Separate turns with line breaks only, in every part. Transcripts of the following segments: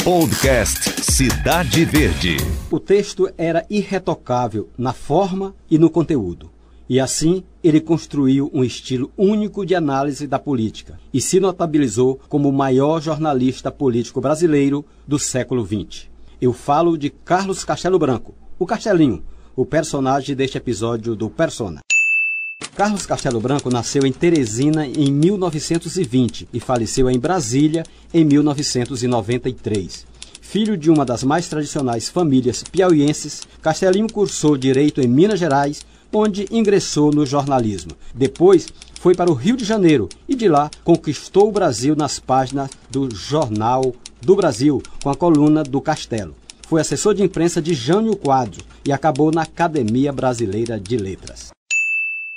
Podcast Cidade Verde.
O texto era irretocável na forma e no conteúdo. E assim, ele construiu um estilo único de análise da política e se notabilizou como o maior jornalista político brasileiro do século XX. Eu falo de Carlos Castelo Branco, o Castelinho, o personagem deste episódio do Persona. Carlos Castelo Branco nasceu em Teresina em 1920 e faleceu em Brasília em 1993. Filho de uma das mais tradicionais famílias piauienses, Castelinho cursou Direito em Minas Gerais, onde ingressou no jornalismo. Depois foi para o Rio de Janeiro e de lá conquistou o Brasil nas páginas do Jornal do Brasil, com a coluna do Castelo. Foi assessor de imprensa de Jânio Quadro e acabou na Academia Brasileira de Letras.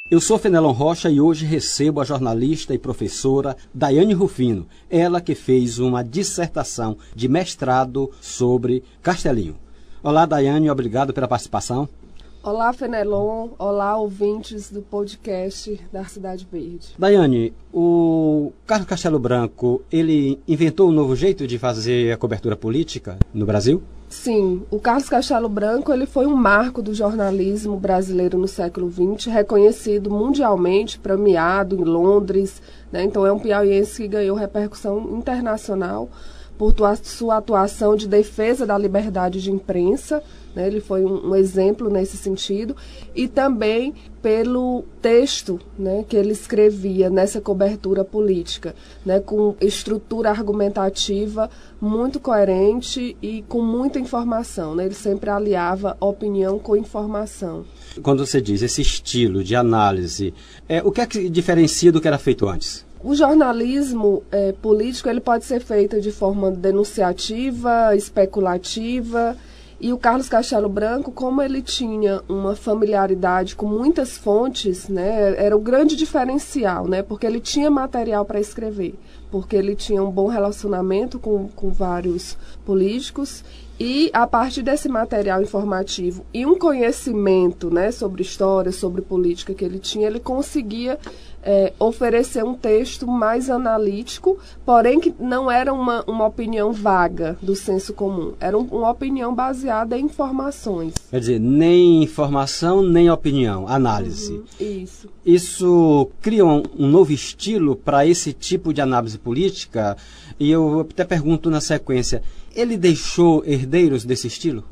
Eu sou Fenelon Rocha e hoje recebo a jornalista e professora Daiane Rufino, ela que fez uma dissertação de mestrado sobre Castelinho. Olá, Daiane, obrigado pela participação.
Olá, Fenelon. Olá, ouvintes do podcast da Cidade Verde.
Daiane, o Carlos Castelo Branco, ele inventou um novo jeito de fazer a cobertura política no Brasil?
Sim, o Carlos Castelo Branco ele foi um marco do jornalismo brasileiro no século XX, reconhecido mundialmente, premiado em Londres. Né? Então é um piauiense que ganhou repercussão internacional por sua atuação de defesa da liberdade de imprensa né? Ele foi um, um, exemplo nesse sentido. E também pelo texto né, que ele escrevia nessa cobertura política, né, com estrutura argumentativa muito coerente e com muita informação. Né? Ele sempre aliava opinião com informação.
Quando você diz esse estilo de análise, é, o que é que diferencia do que era feito antes?
O jornalismo é, político ele pode ser feito de forma denunciativa, especulativa, e o Carlos Castelo Branco, como ele tinha uma familiaridade com muitas fontes, né, era o grande diferencial, né, porque ele tinha material para escrever, porque ele tinha um bom relacionamento com, com vários políticos e a partir desse material informativo e um conhecimento né, sobre história, sobre política que ele tinha, ele conseguia é, oferecer um texto mais analítico, porém que não era uma, uma opinião vaga do senso comum, era um, uma opinião baseada em informações.
Quer dizer, nem informação, nem opinião, análise. Uhum,
isso.
Isso cria um, um novo estilo para esse tipo de análise política, e eu até pergunto na sequência, ele deixou herdeiros desse estilo?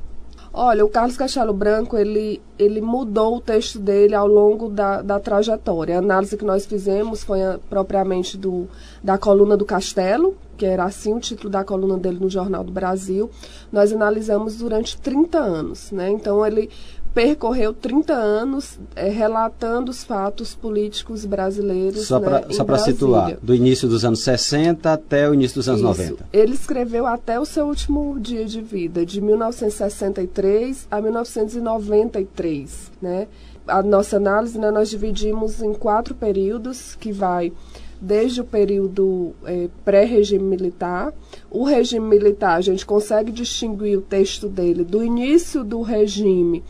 Olha, o Carlos Castelo Branco, ele, ele mudou o texto dele ao longo da, da trajetória. A análise que nós fizemos foi a, propriamente do, da coluna do Castelo, que era assim o título da coluna dele no Jornal do Brasil. Nós analisamos durante 30 anos, né? Então, ele percorreu 30 anos é, relatando os fatos políticos brasileiros.
Só para
né,
situar, do início dos anos 60 até o início dos anos
Isso.
90.
Ele escreveu até o seu último dia de vida, de 1963 a 1993. Né? A nossa análise né, nós dividimos em quatro períodos, que vai desde o período é, pré-regime militar. O regime militar, a gente consegue distinguir o texto dele do início do regime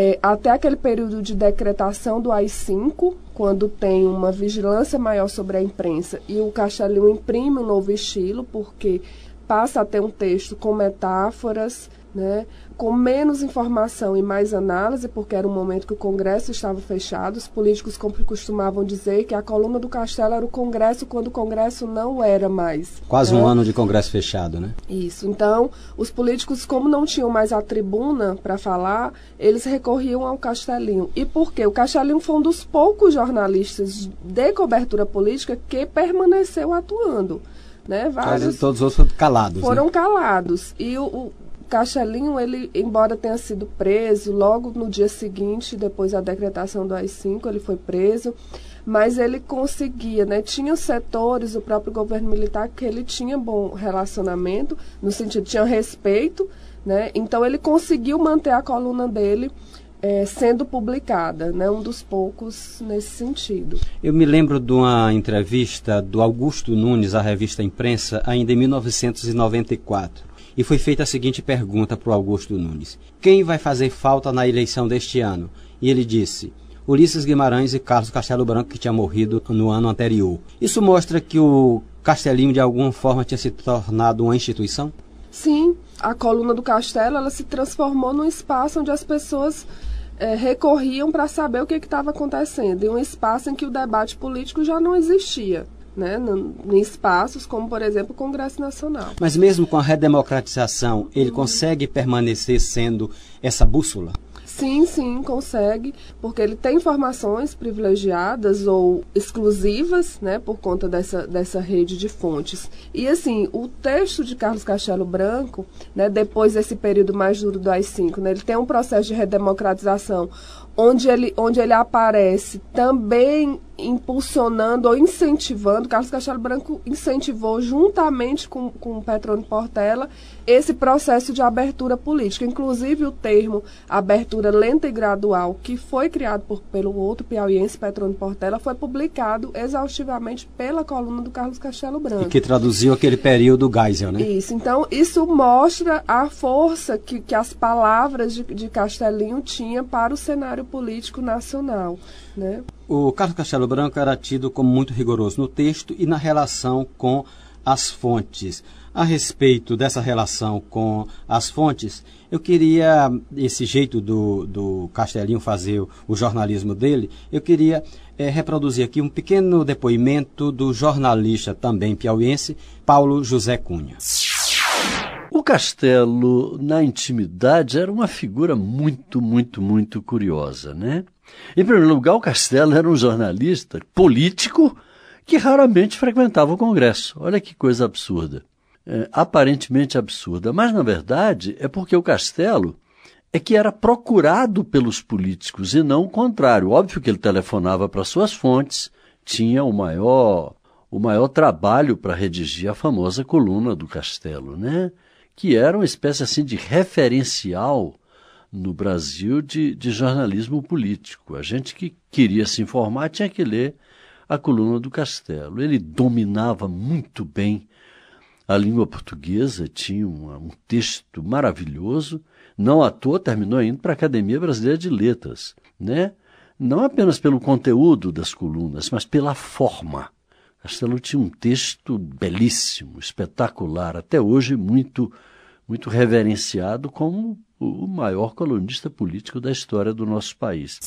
é, até aquele período de decretação do AI-5, quando tem uma vigilância maior sobre a imprensa e o Castelinho imprime um novo estilo, porque passa a ter um texto com metáforas, né, com menos informação e mais análise, porque era um momento que o Congresso estava fechado. Os políticos costumavam dizer que a coluna do Castelo era o Congresso quando o Congresso não era mais.
Quase né? um ano de Congresso fechado, né?
Isso. Então, os políticos, como não tinham mais a tribuna para falar, eles recorriam ao Castelinho. E por quê? O Castelinho foi um dos poucos jornalistas de cobertura política que permaneceu atuando. Né?
Vários todos os outros calados.
Foram
né?
calados. E o, o Cachelinho, ele, embora tenha sido preso, logo no dia seguinte, depois da decretação do AI-5, ele foi preso, mas ele conseguia, né? Tinha setores, o próprio governo militar, que ele tinha bom relacionamento, no sentido, tinha respeito, né? Então ele conseguiu manter a coluna dele é, sendo publicada, né? um dos poucos nesse sentido.
Eu me lembro de uma entrevista do Augusto Nunes à revista Imprensa, ainda em 1994 e foi feita a seguinte pergunta para o Augusto Nunes: Quem vai fazer falta na eleição deste ano? E ele disse: Ulisses Guimarães e Carlos Castelo Branco, que tinha morrido no ano anterior. Isso mostra que o Castelinho, de alguma forma, tinha se tornado uma instituição?
Sim, a coluna do Castelo ela se transformou num espaço onde as pessoas é, recorriam para saber o que estava acontecendo, em um espaço em que o debate político já não existia. Né, em espaços como, por exemplo, o Congresso Nacional.
Mas mesmo com a redemocratização, ele uhum. consegue permanecer sendo essa bússola?
Sim, sim, consegue, porque ele tem informações privilegiadas ou exclusivas, né, por conta dessa, dessa rede de fontes. E assim, o texto de Carlos Castelo Branco, né, depois desse período mais duro do AI-5, né, ele tem um processo de redemocratização onde ele, onde ele aparece também impulsionando ou incentivando, Carlos Castelo Branco incentivou juntamente com, com Petrone Portela esse processo de abertura política. Inclusive o termo abertura lenta e gradual, que foi criado por, pelo outro piauiense, Petrone Portela, foi publicado exaustivamente pela coluna do Carlos Castelo Branco.
E que traduziu aquele período Geisel, né?
Isso. Então, isso mostra a força que, que as palavras de, de Castelinho tinham para o cenário político nacional. Né?
O Carlos Castelo Branco era tido como muito rigoroso no texto e na relação com as fontes. A respeito dessa relação com as fontes, eu queria, esse jeito do, do Castelinho fazer o, o jornalismo dele, eu queria é, reproduzir aqui um pequeno depoimento do jornalista também piauiense, Paulo José Cunha.
O Castelo, na intimidade, era uma figura muito, muito, muito curiosa, né? Em primeiro lugar, o Castelo era um jornalista político que raramente frequentava o Congresso. Olha que coisa absurda. É, aparentemente absurda. Mas, na verdade, é porque o Castelo é que era procurado pelos políticos e não o contrário. Óbvio que ele telefonava para suas fontes, tinha o maior, o maior trabalho para redigir a famosa coluna do Castelo, né? Que era uma espécie assim de referencial no Brasil de, de jornalismo político. A gente que queria se informar tinha que ler a coluna do Castelo. Ele dominava muito bem a língua portuguesa, tinha um, um texto maravilhoso. Não à toa terminou indo para a Academia Brasileira de Letras, né? Não apenas pelo conteúdo das colunas, mas pela forma. Castelo tinha um texto belíssimo, espetacular, até hoje muito muito reverenciado como o maior colunista político da história do nosso país.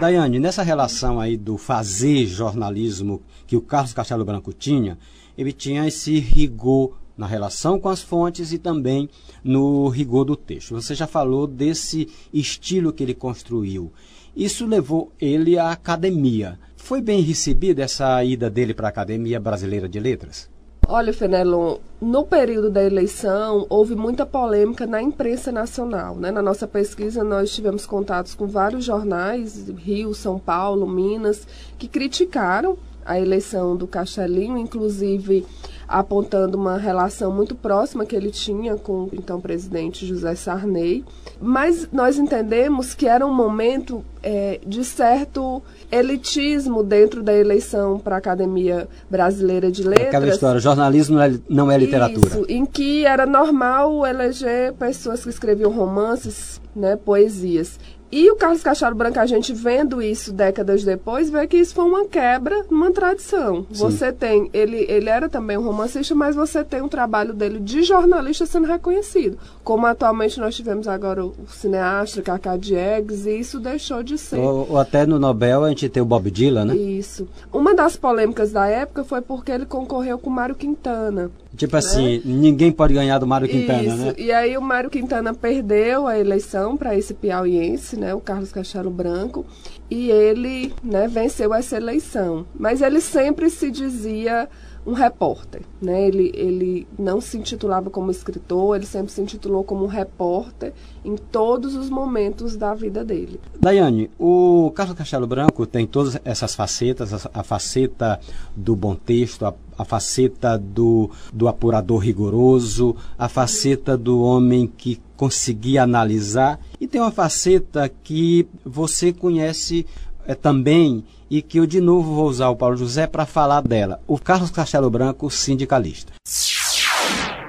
Daiane, nessa relação aí do fazer jornalismo que o Carlos Castelo Branco tinha, ele tinha esse rigor na relação com as fontes e também no rigor do texto. Você já falou desse estilo que ele construiu. Isso levou ele à academia. Foi bem recebida essa ida dele para a Academia Brasileira de Letras?
Olha, Fenelon, no período da eleição houve muita polêmica na imprensa nacional. Né? Na nossa pesquisa, nós tivemos contatos com vários jornais, Rio, São Paulo, Minas, que criticaram a eleição do Castelinho, inclusive apontando uma relação muito próxima que ele tinha com o então presidente José Sarney. Mas nós entendemos que era um momento é, de certo elitismo dentro da eleição para a Academia Brasileira de Letras.
Aquela história, jornalismo não é, é literatura.
Isso, em que era normal eleger pessoas que escreviam romances, né, poesias. E o Carlos Cacharo Branco, a gente vendo isso décadas depois, vê que isso foi uma quebra numa tradição. Sim. Você tem, ele, ele era também um romancista, mas você tem um trabalho dele de jornalista sendo reconhecido. Como atualmente nós tivemos agora o, cineasta Cacá Diegues, e isso deixou de ser.
Ou, ou, até no Nobel a gente tem o Bob Dylan, né?
Isso. Uma das polêmicas da época foi porque ele concorreu com Mário Quintana.
Tipo né? assim, ninguém pode ganhar do Mário Quintana,
Isso.
né?
E aí o Mário Quintana perdeu a eleição para esse piauiense, né, o Carlos Castelo Branco, e ele, né, venceu essa eleição. Mas ele sempre se dizia um repórter, né? Ele, ele não se intitulava como escritor, ele sempre se intitulou como um repórter em todos os momentos da vida dele.
Daiane, o Carlos Castelo Branco tem todas essas facetas, a, a faceta do bom texto, a, a faceta do, do apurador rigoroso, a faceta do homem que conseguia analisar e tem uma faceta que você conhece é, também e que eu de novo vou usar o Paulo José para falar dela. O Carlos Castelo Branco, sindicalista.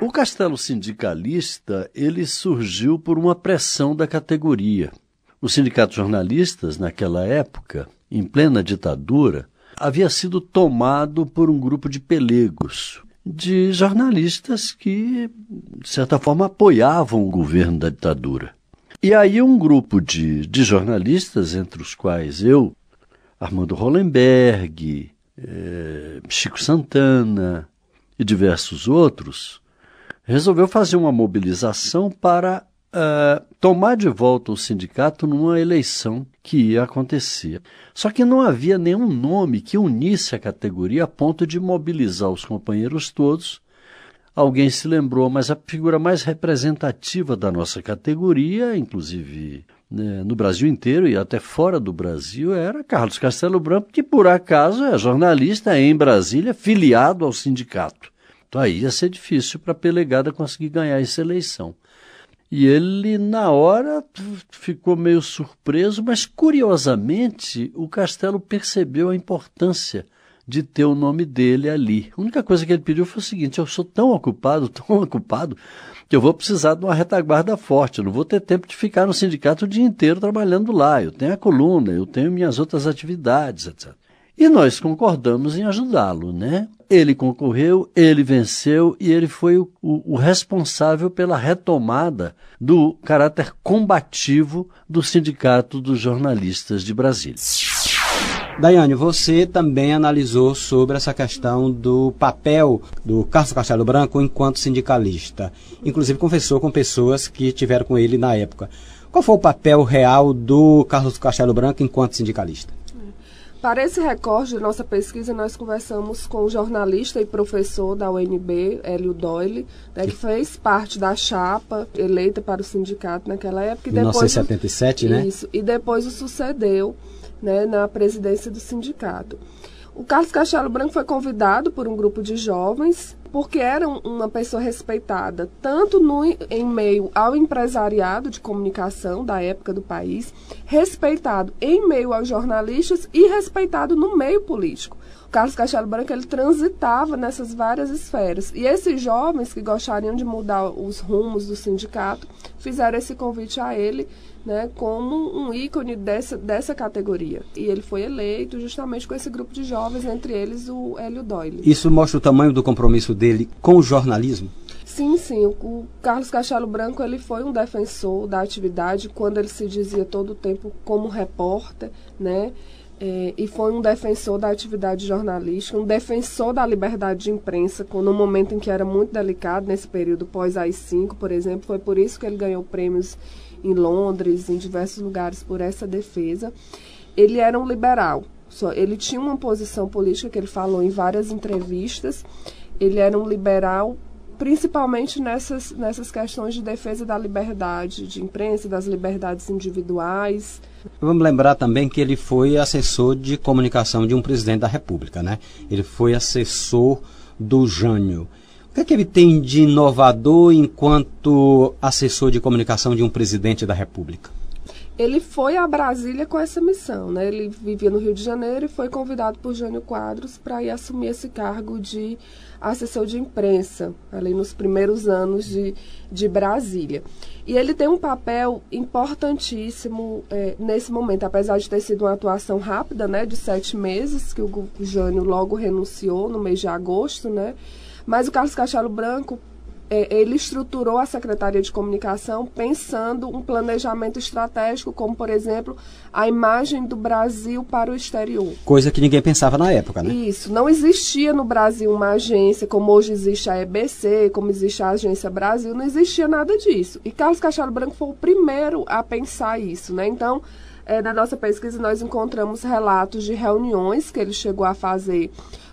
O Castelo Sindicalista, ele surgiu por uma pressão da categoria. O Sindicato de Jornalistas, naquela época, em plena ditadura, havia sido tomado por um grupo de pelegos. de jornalistas que, de certa forma, apoiavam o governo da ditadura. E aí um grupo de, de jornalistas, entre os quais eu, Armando Hollenberg, eh, Chico Santana e diversos outros, resolveu fazer uma mobilização para uh, tomar de volta o sindicato numa eleição que ia acontecer. Só que não havia nenhum nome que unisse a categoria a ponto de mobilizar os companheiros todos. Alguém se lembrou, mas a figura mais representativa da nossa categoria, inclusive né, no Brasil inteiro e até fora do Brasil, era Carlos Castelo Branco, que por acaso é jornalista em Brasília, filiado ao sindicato. Então aí ia ser difícil para a Pelegada conseguir ganhar essa eleição. E ele, na hora, ficou meio surpreso, mas curiosamente o Castelo percebeu a importância de ter o nome dele ali. A única coisa que ele pediu foi o seguinte: eu sou tão ocupado, tão ocupado, que eu vou precisar de uma retaguarda forte. Eu não vou ter tempo de ficar no sindicato o dia inteiro trabalhando lá. Eu tenho a coluna, eu tenho minhas outras atividades, etc. E nós concordamos em ajudá-lo, né? Ele concorreu, ele venceu e ele foi o, o, responsável pela retomada do caráter combativo do Sindicato dos Jornalistas de Brasília.
Daiane, você também analisou sobre essa questão do papel do Carlos Castelo Branco enquanto sindicalista. Inclusive conversou com pessoas que estiveram com ele na época. Qual foi o papel real do Carlos Castelo Branco enquanto sindicalista?
Para esse recorde de nossa pesquisa, nós conversamos com o jornalista e professor da UNB, Hélio Doyle, né, que fez parte da chapa eleita para o sindicato naquela época.
Em 1977,
o,
né?
Isso, e depois o sucedeu né, na presidência do sindicato. O Carlos Castelo Branco foi convidado por um grupo de jovens porque era uma pessoa respeitada tanto no, em meio ao empresariado de comunicação da época do país, respeitado em meio aos jornalistas e respeitado no meio político. O Carlos Castelo Branco ele transitava nessas várias esferas. E esses jovens que gostariam de mudar os rumos do sindicato fizeram esse convite a ele né, como um ícone dessa, dessa categoria. E ele foi eleito justamente com esse grupo de jovens, entre eles o Hélio Doyle.
Isso mostra o tamanho do compromisso dele com o jornalismo?
Sim, sim. O, o Carlos Castelo Branco ele foi um defensor da atividade quando ele se dizia todo o tempo como repórter, né? É, e foi um defensor da atividade jornalística, um defensor da liberdade de imprensa, no momento em que era muito delicado, nesse período pós AI-5, por exemplo. Foi por isso que ele ganhou prêmios em Londres, em diversos lugares, por essa defesa. Ele era um liberal. Ele tinha uma posição política que ele falou em várias entrevistas. Ele era um liberal principalmente nessas, nessas questões de defesa da liberdade de imprensa, das liberdades individuais.
Vamos lembrar também que ele foi assessor de comunicação de um presidente da República, né? Ele foi assessor do Jânio. O que, é que ele tem de inovador enquanto assessor de comunicação de um presidente da República?
Ele foi a Brasília com essa missão, né? Ele vivia no Rio de Janeiro e foi convidado por Jânio Quadros para ir assumir esse cargo de assessor de imprensa, ali nos primeiros anos de, de Brasília. E ele tem um papel importantíssimo é, nesse momento, apesar de ter sido uma atuação rápida, né, de sete meses, que o Jânio logo renunciou no mês de agosto, né? Mas o Carlos Castelo Branco, ele estruturou a Secretaria de Comunicação pensando um planejamento estratégico, como, por exemplo, a imagem do Brasil para o exterior.
Coisa que ninguém pensava na época, né?
Isso. Não existia no Brasil uma agência, como hoje existe a EBC, como existe a Agência Brasil, não existia nada disso. E Carlos Castelo Branco foi o primeiro a pensar isso, né? Então, é, na nossa pesquisa, nós encontramos relatos de reuniões que ele chegou a fazer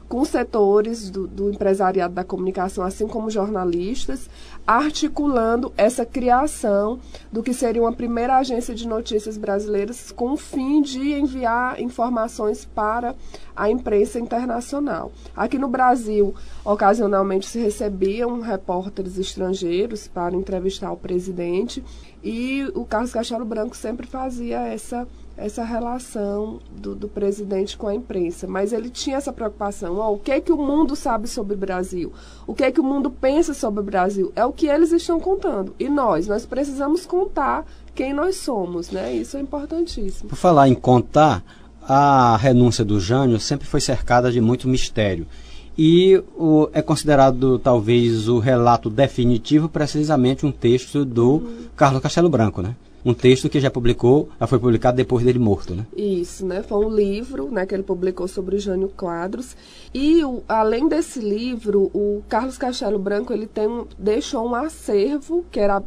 com setores do, do, empresariado da comunicação, assim como jornalistas, articulando essa criação do que seria uma primeira agência de notícias brasileiras com o fim de enviar informações para a imprensa internacional. Aqui no Brasil, ocasionalmente se recebiam repórteres estrangeiros para entrevistar o presidente e o Carlos Castelo Branco sempre fazia essa essa relação do, do, presidente com a imprensa, mas ele tinha essa preocupação. Oh, o que é que o mundo sabe sobre o Brasil? O que é que o mundo pensa sobre o Brasil? É o que eles estão contando. E nós, nós precisamos contar quem nós somos, né? Isso é importantíssimo.
Por falar em contar, a renúncia do Jânio sempre foi cercada de muito mistério. e o, é considerado talvez o relato definitivo, precisamente um texto do uhum. Carlos Castelo Branco, né? Um texto que já publicou, já foi publicado depois dele morto, né?
Isso, né? Foi um livro, né, que ele publicou sobre o Jânio Quadros. E o, além desse livro, o Carlos Castelo Branco ele tem deixou um acervo que era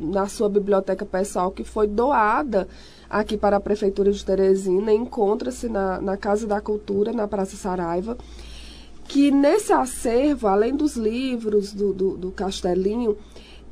na sua biblioteca pessoal que foi doada aqui para a prefeitura de Teresina. Encontra-se na, na Casa da Cultura, na Praça Saraiva que nesse acervo, além dos livros do, do, do Castelinho,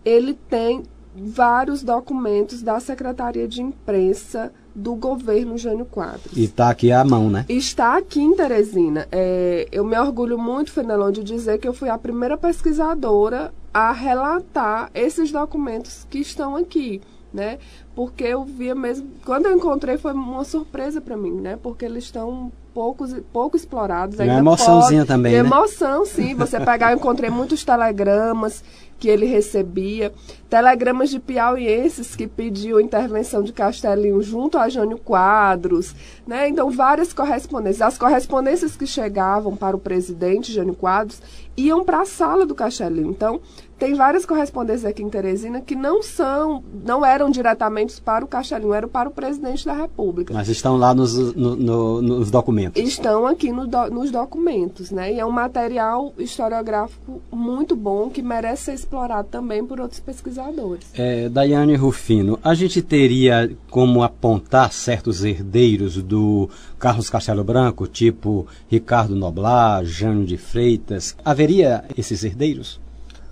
ele tem vários documentos da Secretaria de Imprensa do governo Jânio Quadros.
E está aqui à mão, né?
Está aqui em Teresina. É, eu me orgulho muito, Fenelon, de dizer que eu fui a primeira pesquisadora a relatar esses documentos que estão aqui, né? Porque eu via mesmo... Quando eu encontrei foi uma surpresa para mim, né? Porque eles estão poucos, pouco explorados.
Uma emoçãozinha pode, também, né?
Emoção, sim. Você pegar, eu encontrei muitos telegramas que ele recebia, telegramas de piauienses que pediam intervenção de Castelinho junto a Jânio Quadros, né? Então, várias correspondências. As correspondências que chegavam para o presidente Jânio Quadros iam para a sala do Castelinho. Então, tem várias correspondências aqui em Teresina que não são, não eram diretamente para o Castelinho, eram para o presidente da República.
Mas estão lá nos, no, no, nos documentos.
Estão aqui no nos documentos, né? E é um material historiográfico muito bom que merece ser explorado também por outros pesquisadores.
É, Daiane Rufino, a gente teria como apontar certos herdeiros do Carlos Castelo Branco, tipo Ricardo Noblar, Jânio de Freitas. Haveria esses herdeiros?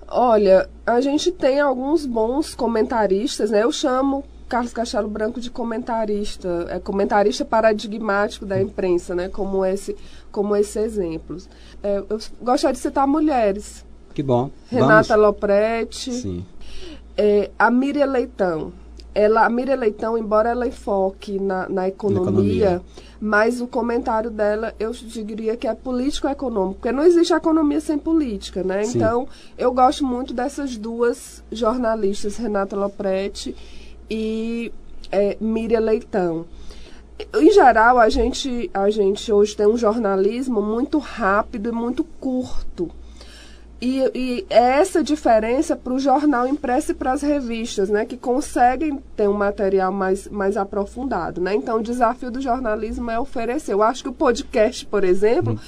Olha, a gente tem alguns bons comentaristas, né? Eu chamo Carlos Castelo Branco de comentarista, é comentarista paradigmático da imprensa, né? Como esse, como esse exemplo. É, eu gostaria de citar mulheres.
Que bom.
Renata Vamos. Lopretti. Sim. É, a Miriam Leitão ela, a Miriam Leitão, embora ela enfoque na, na, economia, na economia, mas o comentário dela, eu diria que é político-econômico, porque não existe economia sem política, né? Sim. Então, eu gosto muito dessas duas jornalistas, Renata Lopretti e é, Miriam Leitão. Em geral, a gente, a gente hoje tem um jornalismo muito rápido e muito curto. E, e é essa diferença para o jornal impresso e para as revistas, né, que conseguem ter um material mais, mais aprofundado. Né? Então, o desafio do jornalismo é oferecer. Eu acho que o podcast, por exemplo, hum.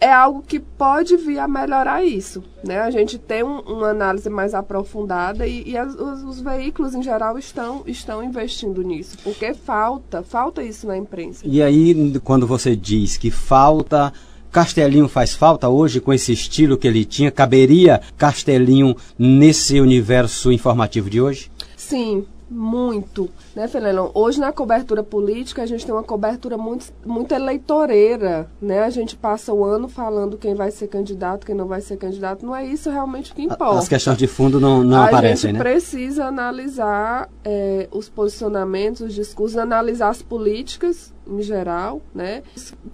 é algo que pode vir a melhorar isso. Né? A gente tem um, uma análise mais aprofundada e, e as, os, os, veículos, em geral, estão, estão investindo nisso, porque falta, falta isso na imprensa.
E aí, quando você diz que falta Castelinho faz falta hoje com esse estilo que ele tinha? Caberia Castelinho nesse universo informativo de hoje?
Sim, muito, né, Felelão? Hoje na cobertura política a gente tem uma cobertura muito, muito eleitoreira, né? A gente passa o ano falando quem vai ser candidato, quem não vai ser candidato. Não é isso realmente que importa.
As questões de fundo não, não a aparecem,
né?
A
gente precisa analisar é, os posicionamentos, os discursos, analisar as políticas em geral, né?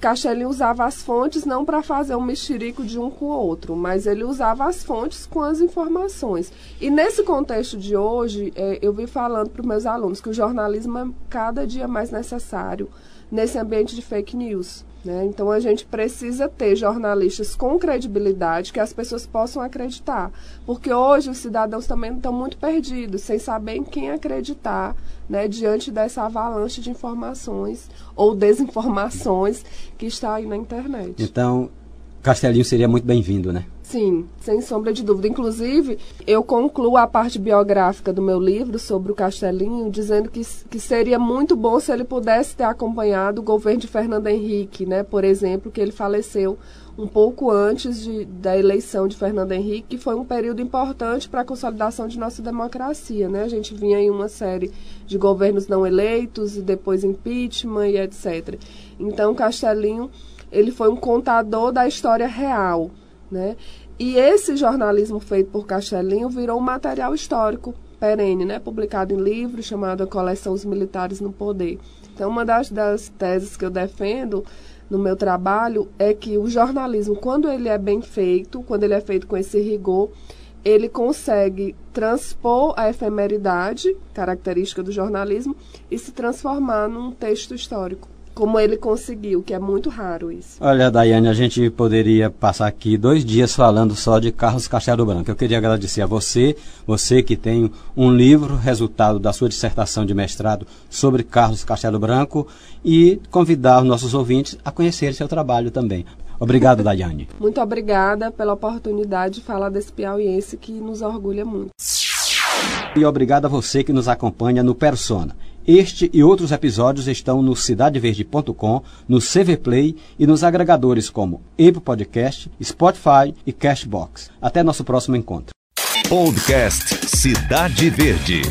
Cachelinho usava as fontes não para fazer um mexerico de um com o outro, mas ele usava as fontes com as informações. E nesse contexto de hoje, é, eu vi falando para os meus alunos que o jornalismo é cada dia mais necessário nesse ambiente de fake news. Né? Então a gente precisa ter jornalistas com credibilidade que as pessoas possam acreditar. Porque hoje os cidadãos também estão muito perdidos, sem saber em quem acreditar né, diante dessa avalanche de informações ou desinformações que está aí na internet.
Então, Castelinho seria muito bem-vindo, né?
Sim, sem sombra de dúvida. Inclusive, eu concluo a parte biográfica do meu livro sobre o Castelinho, dizendo que, que seria muito bom se ele pudesse ter acompanhado o governo de Fernando Henrique, né? Por exemplo, que ele faleceu um pouco antes de, da eleição de Fernando Henrique, que foi um período importante para a consolidação de nossa democracia. Né? A gente vinha em uma série de governos não eleitos e depois impeachment e etc. Então, Castelinho ele foi um contador da história real. Né? E esse jornalismo feito por Castelinho virou um material histórico perene, né? publicado em livro chamado A Coleção Os Militares no Poder. Então, uma das, das teses que eu defendo no meu trabalho é que o jornalismo, quando ele é bem feito, quando ele é feito com esse rigor, ele consegue transpor a efemeridade, característica do jornalismo, e se transformar num texto histórico. Como ele conseguiu, que é muito raro isso.
Olha, Daiane, a gente poderia passar aqui dois dias falando só de Carlos Castelo Branco. Eu queria agradecer a você, você que tem um livro, resultado da sua dissertação de mestrado sobre Carlos Castelo Branco, e convidar os nossos ouvintes a conhecer seu trabalho também. Obrigado, Daiane.
Muito obrigada pela oportunidade de falar desse piauiense que nos orgulha muito.
E obrigado a você que nos acompanha no Persona. Este e outros episódios estão no cidadeverde.com, no CV Play e nos agregadores como Apple Podcast, Spotify e Cashbox. Até nosso próximo encontro.
Podcast Cidade Verde.